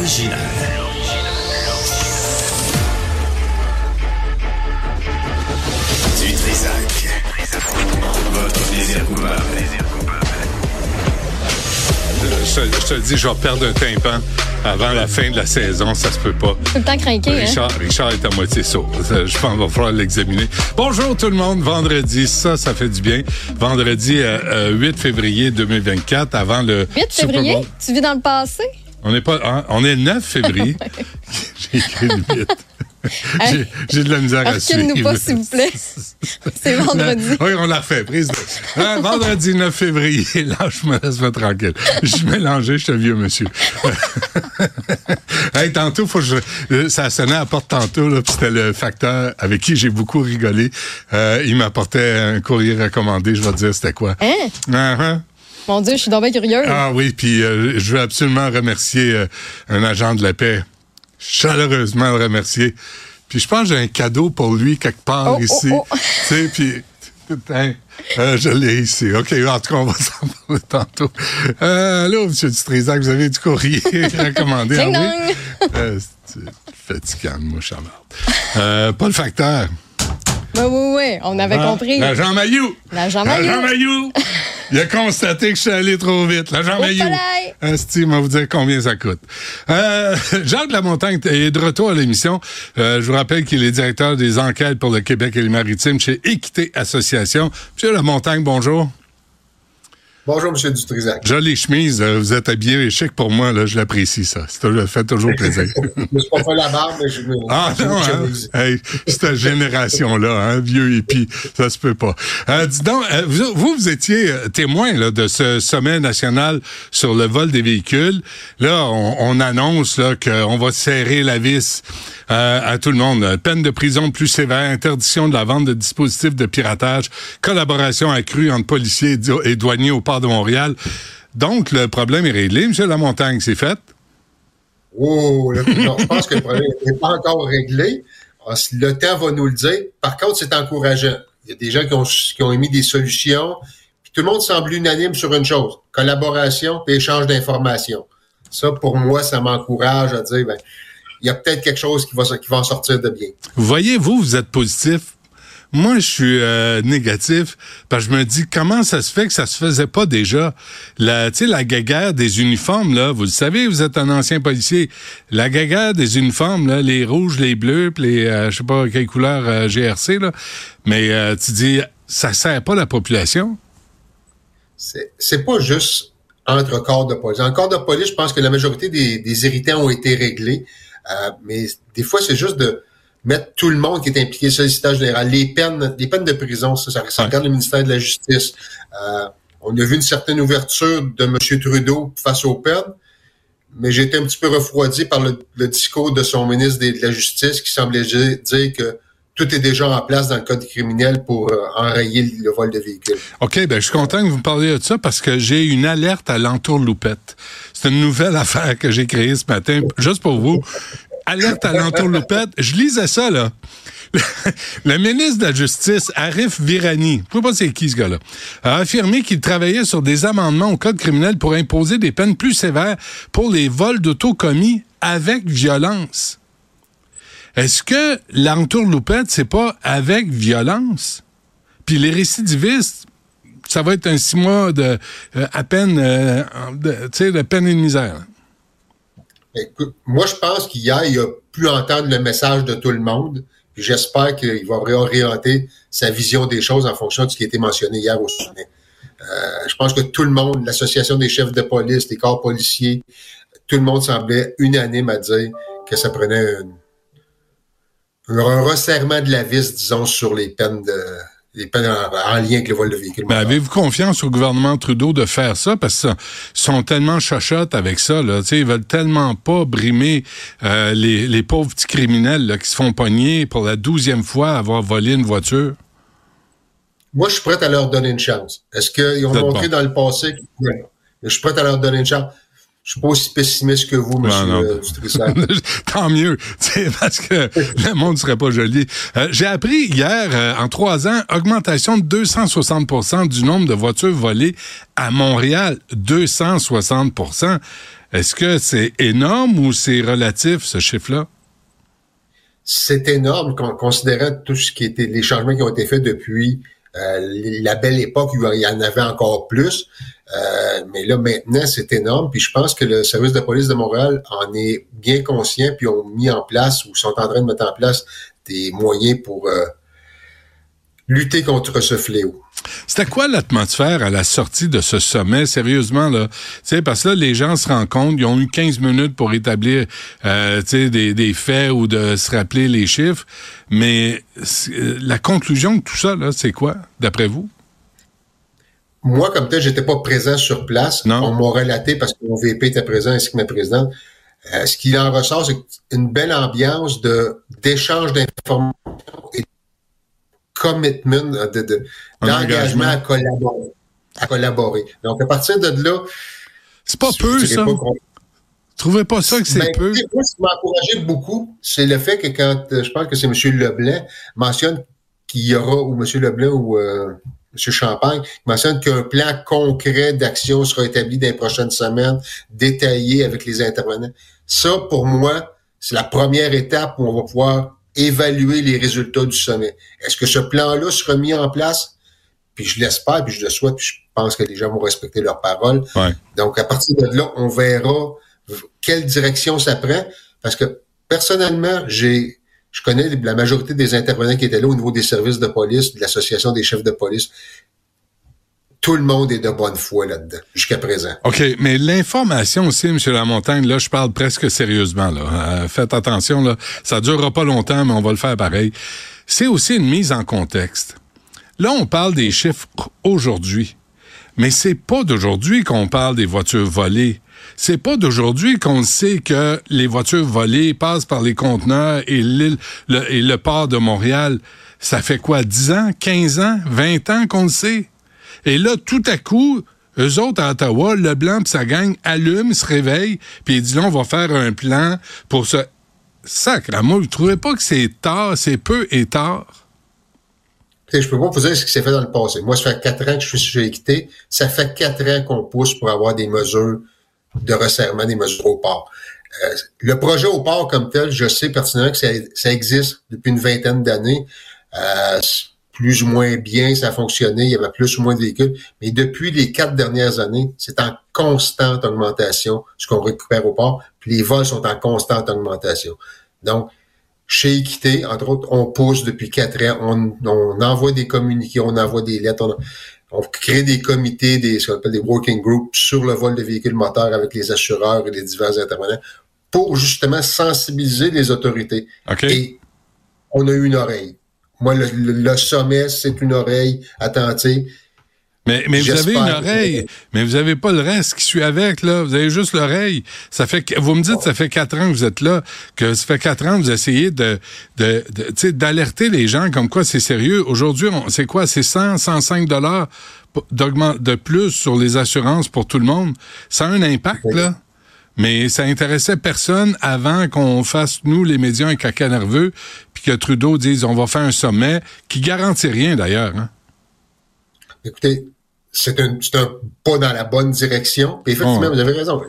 L'original. Du Trisac. Votre plaisir coupable. Je, te- je te le dis, je vais perdre un tympan avant la fin de la saison, ça se peut pas. Tout le temps craqué, hein? Richard, Richard est à moitié sourd. Je pense qu'il va falloir l'examiner. Bonjour tout le monde. Vendredi, ça, ça fait du bien. Vendredi euh, euh, 8 février 2024, avant le 8 Super février, Bowl. tu vis dans le passé? On n'est pas, hein, on est le 9 février. J'ai écrit le 8. J'ai- de la misère à suivre. Recule-nous pas, s'il vous plaît. C'est vendredi. Oui, on l'a refait. Prise de... Hein, vendredi 9 février. Lâche-moi, laisse-moi tranquille. Je suis mélangé, je suis un vieux monsieur. hey, tantôt, faut que je... euh, ça sonnait à la porte tantôt, là, c'était le facteur avec qui j'ai beaucoup rigolé. Euh, il m'apportait un courrier recommandé. Je vais te dire c'était quoi. Hein? Ah, ah. Mon Dieu, je suis donc bien curieuse. Ah oui, puis euh, je veux absolument remercier euh, un agent de la paix. Chaleureusement le remercier. Puis je pense que j'ai un cadeau pour lui quelque part Oh, oh, ici. oh. Tu sais, puis... Putain, euh, je l'ai ici. OK, en tout cas, on va s'en parler tantôt. Euh, allô, M. Dutrisac, vous avez du courrier recommandé? Ding ah dong. oui? Euh, c'est fatigant, moi, Pas le facteur. Oui, oui, oui, on avait Ah, compris. L'agent Mailloux. L'agent Mailloux. L'agent Mailloux. Il a constaté que je suis allé trop vite. L'agent palais. Asti, va vous dire combien ça coûte. Euh, Jacques Lamontagne est de retour à l'émission. Euh, je vous rappelle qu'il est directeur des enquêtes pour le Québec et les Maritimes chez Équité Association. Monsieur Lamontagne, bonjour. Bonjour, M. Dutrisac. Jolie chemise. euh, Vous êtes habillé chic pour moi. Là, je l'apprécie, ça. Ça me fait toujours plaisir. Je me suis pas fait la barbe, mais je. Ah non, hein? hey, cette génération-là, hein, vieux hippie, ça se peut pas. Euh, dis donc, euh, vous, vous, étiez euh, témoin là, de ce sommet national sur le vol des véhicules. Là, on, on annonce là, qu'on va serrer la vis euh, à tout le monde. Peine de prison plus sévère, interdiction de la vente de dispositifs de piratage, collaboration accrue entre policiers et douaniers au de Montréal. Donc, le problème est réglé. Monsieur Lamontagne, c'est fait. Oh, non, je pense que le problème n'est pas encore réglé. Ah, Le temps va nous le dire. Par contre, c'est encourageant. Il y a des gens qui ont, qui ont émis des solutions. Puis tout le monde semble unanime sur une chose collaboration et échange d'informations. Ça, pour moi, ça m'encourage à dire ben, il y a peut-être quelque chose qui va, qui va en sortir de bien. Vous voyez, vous, vous êtes positif. Moi, je suis euh, négatif parce que je me dis comment ça se fait que ça se faisait pas déjà? La, tu sais, la guéguerre des uniformes là, vous le savez, vous êtes un ancien policier. La guéguerre des uniformes là, les rouges, les bleus, puis les, euh, je sais pas quelle couleur euh, GRC là, mais euh, tu dis ça sert pas la population? c'est pas juste entre corps de police. En corps de police, je pense que la majorité des, des irritants ont été réglés. Euh, mais des fois, c'est juste de mettre tout le monde qui est impliqué sur le système général. Les peines, les peines de prison, ça, ça, ça Ouais. regarde le ministère de la Justice. Euh, on a vu une certaine ouverture de M. Trudeau face aux peines, mais j'ai été un petit peu refroidi par le, le discours de son ministre des- de la Justice qui semblait dire dire que tout est déjà en place dans le code criminel pour euh, enrayer le vol de véhicules. OK, ben je suis content que vous me parliez de ça parce que j'ai une alerte à l'entourloupette. C'est une nouvelle affaire que j'ai créée ce matin, juste pour vous. Alerte à l'entourloupette. Je lisais ça, là. Le ministre de la Justice, Arif Virani, je sais pas c'est qui ce gars-là, a affirmé qu'il travaillait sur des amendements au code criminel pour imposer des peines plus sévères pour les vols d'auto commis avec violence. Est-ce que l'entourloupette, c'est pas avec violence? Puis les récidivistes, ça va être un six mois de euh, à peine, euh, tu sais, de peine et de misère. Écoute, moi, je pense qu'hier, il a pu entendre le message de tout le monde. J'espère qu'il va réorienter sa vision des choses en fonction de ce qui a été mentionné hier au sommet. Euh, je pense que tout le monde, l'association des chefs de police, les corps policiers, tout le monde semblait unanime à dire que ça prenait une- un resserrement de la vis, disons, sur les peines de les peines en, en lien avec le vol de véhicules. Mais avez-vous confiance au gouvernement Trudeau de faire ça? Parce qu'ils sont tellement chachottes avec ça. Là. Tu sais, Ils veulent tellement pas brimer euh, les, les pauvres petits criminels là, qui se font pogner pour la douzième fois à avoir volé une voiture. Moi, je suis prêt à leur donner une chance. Est-ce qu'ils ont montré bon. dans le passé? Je suis prêt à leur donner une chance. Je suis pas aussi pessimiste que vous, monsieur non. euh, Dutrisac. Tant mieux, parce que le monde serait pas joli. Euh, J'ai appris hier, euh, en trois ans, augmentation de 260% du nombre de voitures volées à Montréal. 260% Est-ce que c'est énorme ou c'est relatif, ce chiffre-là? C'est énorme, con- considérant tout ce qui était les changements qui ont été faits depuis euh, la belle époque il y en avait encore plus. Euh, mais là, maintenant, c'est énorme. Puis je pense que le service de police de Montréal en est bien conscient, puis ont mis en place ou sont en train de mettre en place des moyens pour euh, lutter contre ce fléau. C'était quoi l'atmosphère à la sortie de ce sommet, sérieusement, là? Tu sais, parce que là, les gens se rendent compte, ils ont eu 15 minutes pour établir, euh, des, des faits ou de se rappeler les chiffres. Mais euh, la conclusion de tout ça, là, c'est quoi, d'après vous? Moi, comme tel, j'étais pas présent sur place. Non. On m'a relaté parce que mon VP était présent ainsi que ma présidente. Euh, ce qui en ressort, c'est une belle ambiance de d'échange d'informations et de commitment, euh, de, d'engagement engagement. à collaborer, à collaborer. Donc, à partir de là, C'est pas peu, ça? pas Trouvez pas ça que c'est Ben, peu? Moi, ce qui m'a encouragé beaucoup, c'est le fait que quand, euh, je pense que c'est M. Leblanc, mentionne qu'il y aura, ou M. Leblanc ou euh, M. Champagne, mentionne qu'un plan concret d'action sera établi dans les prochaines semaines, détaillé avec les intervenants. Ça, pour moi, c'est la première étape où on va pouvoir évaluer les résultats du sommet. Est-ce que ce plan-là sera mis en place? Puis je l'espère, puis je le souhaite, puis je pense que les gens vont respecter leurs paroles. Ouais. Donc, à partir de là, on verra quelle direction ça prend. Parce que personnellement, j'ai je connais la majorité des intervenants qui étaient là au niveau des services de police, de l'Association des chefs de police. Tout le monde est de bonne foi là-dedans, jusqu'à présent. OK, mais l'information aussi, M. Lamontagne, là, je parle presque sérieusement. Là. Euh, faites attention, là. ça durera pas longtemps, mais on va le faire pareil. C'est aussi une mise en contexte. Là, on parle des chiffres aujourd'hui, mais c'est pas d'aujourd'hui qu'on parle des voitures volées. C'est pas d'aujourd'hui qu'on sait que les voitures volées passent par les conteneurs et le, et le port de Montréal. Ça fait quoi, 10 ans, 15 ans, 20 ans qu'on le sait? Et là, tout à coup, eux autres à Ottawa, Leblanc pis sa gang allument, se réveillent, puis ils disent là, on va faire un plan pour ce. Sacre, moi, vous trouvez pas que c'est tard, c'est peu et tard? Je peux pas vous dire ce qui s'est fait dans le passé. Moi, ça fait quatre ans que je suis équité. Ça fait quatre ans qu'on pousse pour avoir des mesures de resserrement, des mesures au port. Euh, le projet au port comme tel, je sais pertinemment que ça, ça existe depuis une vingtaine d'années. Euh, plus ou moins bien, ça a fonctionné, il y avait plus ou moins de véhicules. Mais depuis les quatre dernières années, c'est en constante augmentation ce qu'on récupère au port, puis les vols sont en constante augmentation. Donc, chez Équité, entre autres, on pousse depuis quatre ans, on, on envoie des communiqués, on envoie des lettres, on, on crée des comités, des, ce qu'on appelle des working groups sur le vol de véhicules moteurs avec les assureurs et les divers intervenants pour justement sensibiliser les autorités. OK? Et on a eu une oreille. Moi, le, le- le sommet, c'est une oreille attentive. Mais, mais vous avez une oreille, mais vous avez pas le reste qui suit avec, là. Vous avez juste l'oreille. Ça fait vous me dites, ça fait quatre ans que vous êtes là, que ça fait quatre ans que vous essayez de, de, de d'alerter les gens comme quoi c'est sérieux. Aujourd'hui, on- c'est quoi? C'est 100, 105 dollars d'augment- de plus sur les assurances pour tout le monde. Ça a un impact, Oui. là. Mais ça intéressait personne avant qu'on fasse, nous, les médias, un caca nerveux, puis que Trudeau dise on va faire un sommet, qui garantit rien d'ailleurs. Hein? Écoutez, c'est un, pas dans la bonne direction. Puis effectivement, vous avez raison.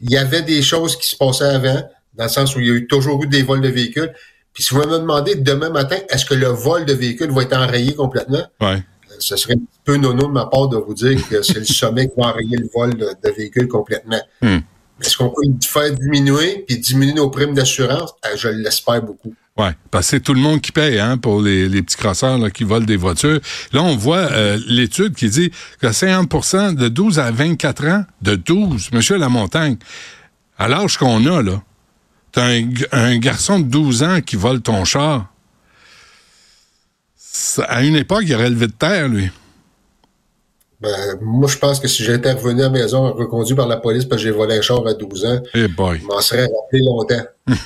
Il y avait des choses qui se passaient avant, dans le sens où il y a eu toujours eu des vols de véhicules. Puis si vous me demandez demain matin, est-ce que le vol de véhicules va être enrayé complètement? Ouais. Ce serait un petit peu nono de ma part de vous dire que c'est le sommet qui va enrayer le vol de, de véhicules complètement. Hmm. Est-ce qu'on peut faire diminuer puis diminuer nos primes d'assurance? Euh, Je l'espère beaucoup. Oui, parce que c'est tout le monde qui paye hein, pour les, petits crosseurs là, qui volent des voitures. Là, on voit euh, l'étude qui dit que 50% de 12 à 24 ans, de 12, Monsieur Lamontagne, à l'âge qu'on a, là, t'as un, un garçon de 12 ans qui vole ton char. À une époque, il aurait levé de terre, lui. Ben, moi, je pense que si j'étais revenu à la maison reconduit par la police parce que j'ai volé un char à 12 ans, Eh boy. je m'en serais rappelé longtemps.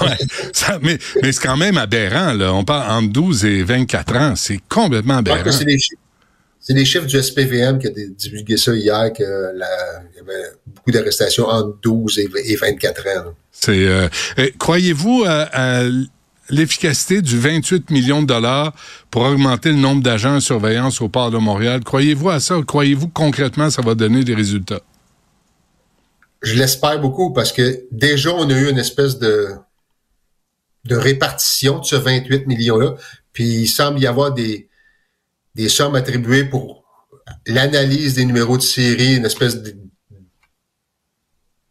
Ouais, ça- mais mais c'est quand même aberrant, là. On parle entre 12 et 24 ans. C'est complètement aberrant. c'est les chiffres du SPVM qui a divulgué ça hier, qu'il y avait beaucoup d'arrestations entre 12 et 24 ans. C'est, euh, croyez-vous à, l'efficacité du 28 millions de dollars pour augmenter le nombre d'agents de surveillance au port de Montréal? Croyez-vous à ça? Croyez-vous concrètement ça va donner des résultats? Je l'espère beaucoup parce que déjà, on a eu une espèce de, de répartition de ce 28 millions-là. Puis il semble y avoir des, des sommes attribuées pour l'analyse des numéros de série, une espèce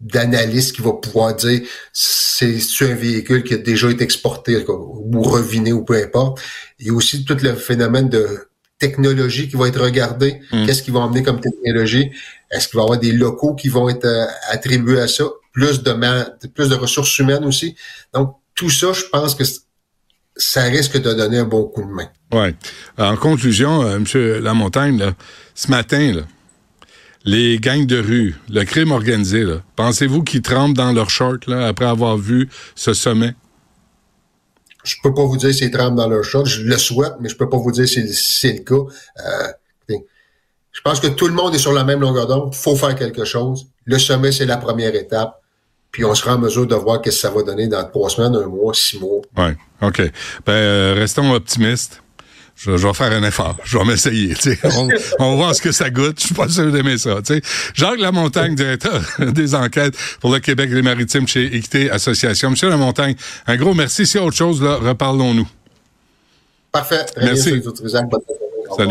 d'analyste qui va pouvoir dire c'est un véhicule qui a déjà été exporté ou reviné ou peu importe. Il y a aussi tout le phénomène de technologie qui va être regardé. Mm. Qu'est-ce qu'ils vont emmener comme technologie? Est-ce qu'il va y avoir des locaux qui vont être euh, attribués à ça? Plus de, plus de ressources humaines aussi. Donc, tout ça, je pense que ça risque de donner un bon coup de main. Oui. En conclusion, euh, M. Lamontagne, là, ce matin, là, les gangs de rue, le crime organisé, pensez-vous qu'ils tremblent dans leur short là, après avoir vu ce sommet? Je peux pas vous dire s'ils tremblent dans leur short. Je le souhaite, mais je peux pas vous dire si c'est le cas. Euh, je pense que tout le monde est sur la même longueur d'onde. Il faut faire quelque chose. Le sommet, c'est la première étape puis on sera en mesure de voir qu'est-ce que ça va donner dans trois semaines, un mois, six mois. Oui, OK. Ben, euh, restons optimistes. Je, vais faire un effort. Je vais m'essayer. On, on va voir ce que ça goûte. Je suis pas sûr d'aimer ça. T'sais. Jacques Lamontagne, directeur des enquêtes pour le Québec et les Maritimes chez Équité Association. Monsieur Lamontagne, un gros merci. Si y a autre chose, là, reparlons-nous. Parfait. merci. Salut.